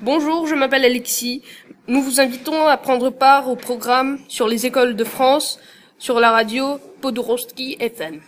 Bonjour, je m'appelle Alexis. Nous vous invitons à prendre part au programme sur les écoles de France sur la radio Podorowski FM.